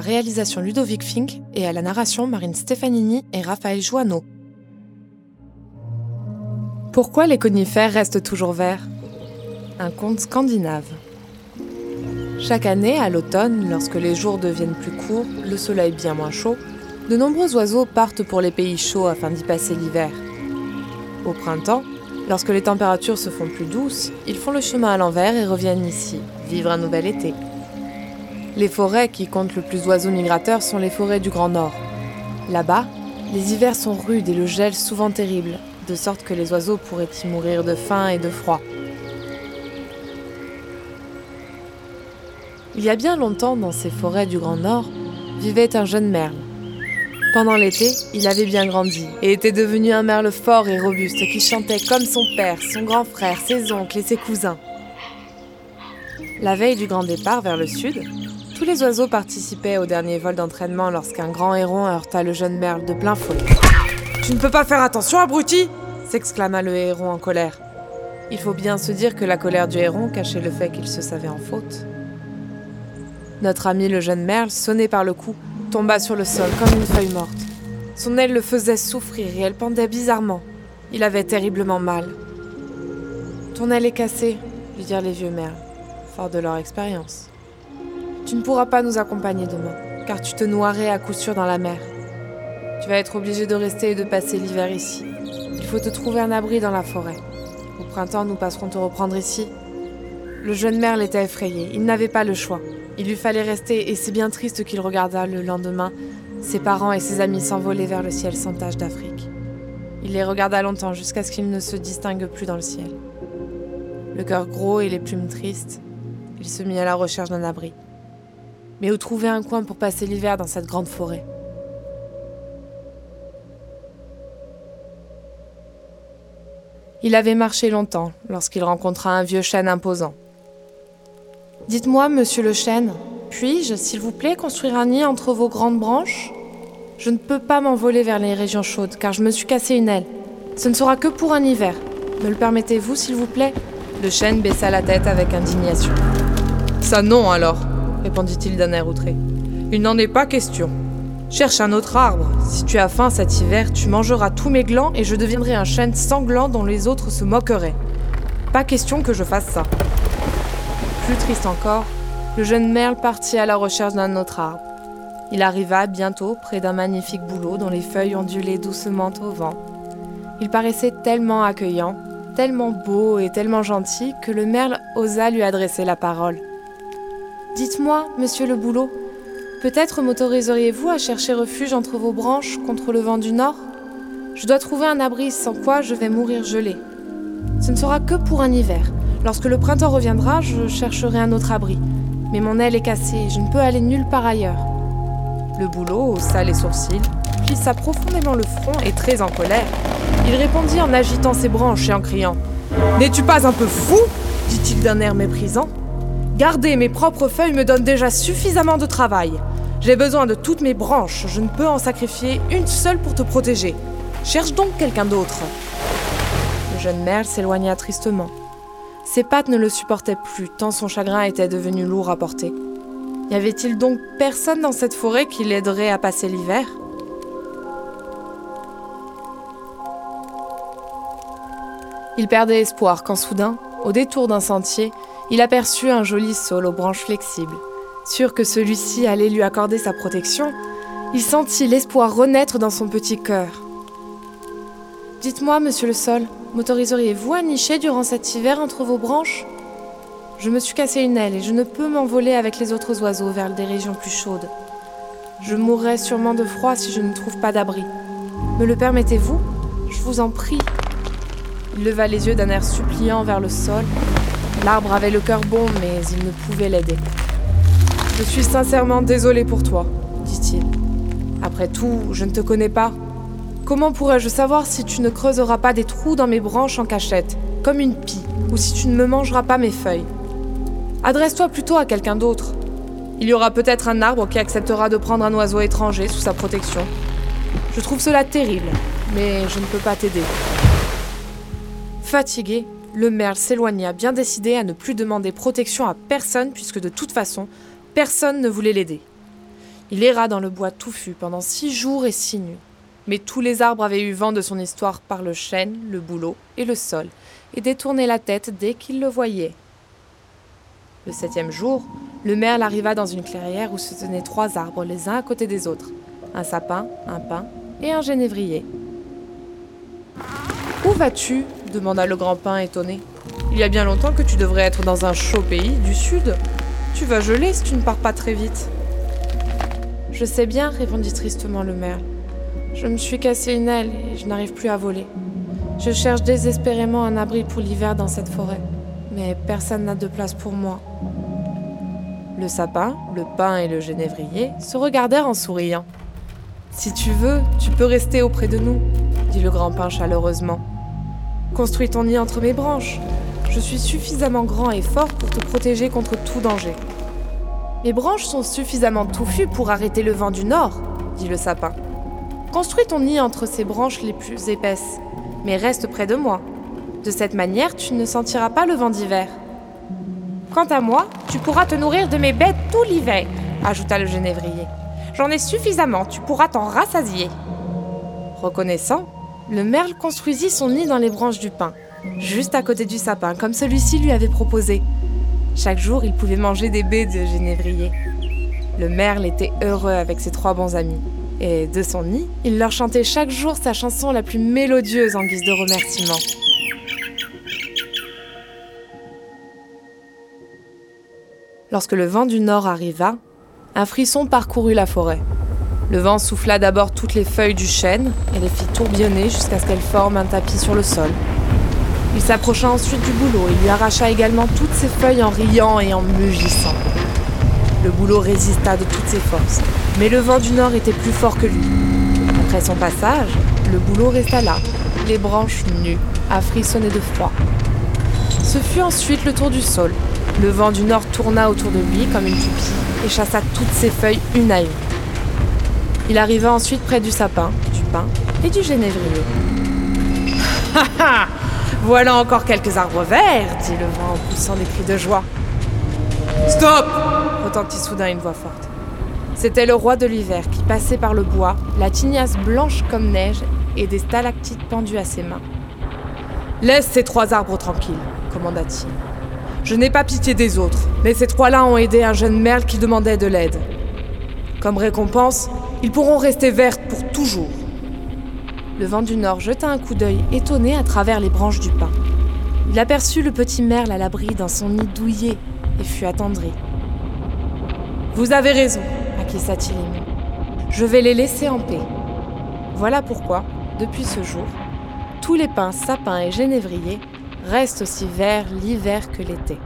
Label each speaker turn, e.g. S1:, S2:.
S1: réalisation Ludovic Fink et à la narration Marine Stefanini et Raphaël Joanneau. Pourquoi les conifères restent toujours verts? Un conte scandinave. Chaque année, à l'automne, lorsque les jours deviennent plus courts, le soleil bien moins chaud, de nombreux oiseaux partent pour les pays chauds afin d'y passer l'hiver. Au printemps, lorsque les températures se font plus douces, ils font le chemin à l'envers et reviennent ici, vivre un nouvel été. Les forêts qui comptent le plus d'oiseaux migrateurs sont les forêts du Grand Nord. Là-bas, les hivers sont rudes et le gel souvent terrible, de sorte que les oiseaux pourraient y mourir de faim et de froid. Il y a bien longtemps, dans ces forêts du Grand Nord, vivait un jeune merle. Pendant l'été, il avait bien grandi et était devenu un merle fort et robuste qui chantait comme son père, son grand frère, ses oncles et ses cousins. La veille du grand départ vers le sud, tous les oiseaux participaient au dernier vol d'entraînement lorsqu'un grand héron heurta le jeune merle de plein fouet. Tu ne peux pas faire attention, abruti s'exclama le héron en colère. Il faut bien se dire que la colère du héron cachait le fait qu'il se savait en faute. Notre ami le jeune merle, sonné par le cou, tomba sur le sol comme une feuille morte. Son aile le faisait souffrir et elle pendait bizarrement. Il avait terriblement mal. Ton aile est cassée, lui dirent les vieux merles, de leur expérience. Tu ne pourras pas nous accompagner demain, car tu te noierais à coup sûr dans la mer. Tu vas être obligé de rester et de passer l'hiver ici. Il faut te trouver un abri dans la forêt. Au printemps, nous passerons te reprendre ici. Le jeune merle était effrayé, il n'avait pas le choix. Il lui fallait rester et c'est bien triste qu'il regarda le lendemain ses parents et ses amis s'envoler vers le ciel sans tache d'Afrique. Il les regarda longtemps jusqu'à ce qu'ils ne se distinguent plus dans le ciel. Le cœur gros et les plumes tristes, il se mit à la recherche d'un abri. Mais où trouver un coin pour passer l'hiver dans cette grande forêt? Il avait marché longtemps lorsqu'il rencontra un vieux chêne imposant. Dites-moi, monsieur le chêne, puis-je, s'il vous plaît, construire un nid entre vos grandes branches? Je ne peux pas m'envoler vers les régions chaudes, car je me suis cassé une aile. Ce ne sera que pour un hiver. Me le permettez-vous, s'il vous plaît? Le chêne baissa la tête avec indignation.
S2: Ça non alors répondit-il d'un air outré. Il n'en est pas question. Cherche un autre arbre. Si tu as faim cet hiver, tu mangeras tous mes glands et je deviendrai un chêne sanglant dont les autres se moqueraient. Pas question que je fasse ça.
S1: Plus triste encore, le jeune merle partit à la recherche d'un autre arbre. Il arriva bientôt près d'un magnifique bouleau dont les feuilles ondulaient doucement au vent. Il paraissait tellement accueillant, tellement beau et tellement gentil que le merle osa lui adresser la parole. Dites-moi, monsieur le bouleau, peut-être m'autoriseriez-vous à chercher refuge entre vos branches contre le vent du nord? Je dois trouver un abri sans quoi je vais mourir gelé. Ce ne sera que pour un hiver. Lorsque le printemps reviendra, je chercherai un autre abri. Mais mon aile est cassée, je ne peux aller nulle part ailleurs. Le bouleau haussa les sourcils, plissa profondément le front et très en colère. Il répondit en agitant ses branches et en criant N'es-tu pas un peu fou? dit-il d'un air méprisant. Garder mes propres feuilles me donne déjà suffisamment de travail. J'ai besoin de toutes mes branches, je ne peux en sacrifier une seule pour te protéger. Cherche donc quelqu'un d'autre. Le jeune merle s'éloigna tristement. Ses pattes ne le supportaient plus, tant son chagrin était devenu lourd à porter. Y avait-il donc personne dans cette forêt qui l'aiderait à passer l'hiver? Il perdait espoir quand soudain, au détour d'un sentier, il aperçut un joli saule aux branches flexibles. Sûr que celui-ci allait lui accorder sa protection, il sentit l'espoir renaître dans son petit cœur. Dites-moi, monsieur le sol, m'autoriseriez-vous à nicher durant cet hiver entre vos branches? Je me suis cassé une aile et je ne peux m'envoler avec les autres oiseaux vers des régions plus chaudes. Je mourrai sûrement de froid si je ne trouve pas d'abri. Me le permettez-vous? Je vous en prie. Il leva les yeux d'un air suppliant vers le sol L'arbre avait le cœur bon, mais il ne pouvait l'aider. Je suis sincèrement désolé pour toi, dit-il. Après tout, je ne te connais pas. Comment pourrais-je savoir si tu ne creuseras pas des trous dans mes branches en cachette, comme une pie, ou si tu ne me mangeras pas mes feuilles? Adresse-toi plutôt à quelqu'un d'autre. Il y aura peut-être un arbre qui acceptera de prendre un oiseau étranger sous sa protection. Je trouve cela terrible, mais je ne peux pas t'aider. Fatigué, le merle s'éloigna bien décidé à ne plus demander protection à personne puisque de toute façon, personne ne voulait l'aider. Il erra dans le bois touffu pendant six jours et six nuits. Mais tous les arbres avaient eu vent de son histoire par le chêne, le bouleau et le sol, et détournaient la tête dès qu'ils le voyaient. Le septième jour, le merle arriva dans une clairière où se tenaient trois arbres les uns à côté des autres, un sapin, un pin et un genévrier. Où vas-tu? Demanda le grand pin étonné. Il y a bien longtemps que tu devrais être dans un chaud pays du sud. Tu vas geler si tu ne pars pas très vite. Je sais bien, répondit tristement le merle. Je me suis cassé une aile et je n'arrive plus à voler. Je cherche désespérément un abri pour l'hiver dans cette forêt, mais personne n'a de place pour moi. Le sapin, le pin et le genévrier se regardèrent en souriant. Si tu veux, tu peux rester auprès de nous, dit le grand pin chaleureusement. Construis ton nid entre mes branches. Je suis suffisamment grand et fort pour te protéger contre tout danger. Mes branches sont suffisamment touffues pour arrêter le vent du nord, dit le sapin. Construis ton nid entre ces branches les plus épaisses, mais reste près de moi. De cette manière, tu ne sentiras pas le vent d'hiver. Quant à moi, tu pourras te nourrir de mes bêtes tout l'hiver, ajouta le genévrier. J'en ai suffisamment, tu pourras t'en rassasier. Reconnaissant, le merle construisit son nid dans les branches du pin, juste à côté du sapin, comme celui-ci lui avait proposé. Chaque jour, il pouvait manger des baies de genévrier. Le merle était heureux avec ses trois bons amis. Et de son nid, il leur chantait chaque jour sa chanson la plus mélodieuse en guise de remerciement. Lorsque le vent du nord arriva, un frisson parcourut la forêt. Le vent souffla d'abord toutes les feuilles du chêne et les fit tourbillonner jusqu'à ce qu'elles forment un tapis sur le sol. Il s'approcha ensuite du bouleau et lui arracha également toutes ses feuilles en riant et en mugissant. Le bouleau résista de toutes ses forces, mais le vent du nord était plus fort que lui. Après son passage, le bouleau resta là, les branches nues, à frissonner de froid. Ce fut ensuite le tour du sol. Le vent du nord tourna autour de lui comme une pupille et chassa toutes ses feuilles une à une. Il arriva ensuite près du sapin, du pin et du genévrier. Ha ha Voilà encore quelques arbres verts, dit le vent en poussant des cris de joie. Stop retentit soudain une voix forte. C'était le roi de l'hiver qui passait par le bois, la tignasse blanche comme neige et des stalactites pendues à ses mains. Laisse ces trois arbres tranquilles, commanda-t-il. Je n'ai pas pitié des autres, mais ces trois-là ont aidé un jeune merle qui demandait de l'aide. Comme récompense, ils pourront rester vertes pour toujours. Le vent du nord jeta un coup d'œil étonné à travers les branches du pin. Il aperçut le petit merle à l'abri dans son nid douillet et fut attendri. Vous avez raison, acquiesça-t-il. Je vais les laisser en paix. Voilà pourquoi, depuis ce jour, tous les pins, sapins et genévriers restent aussi verts l'hiver que l'été.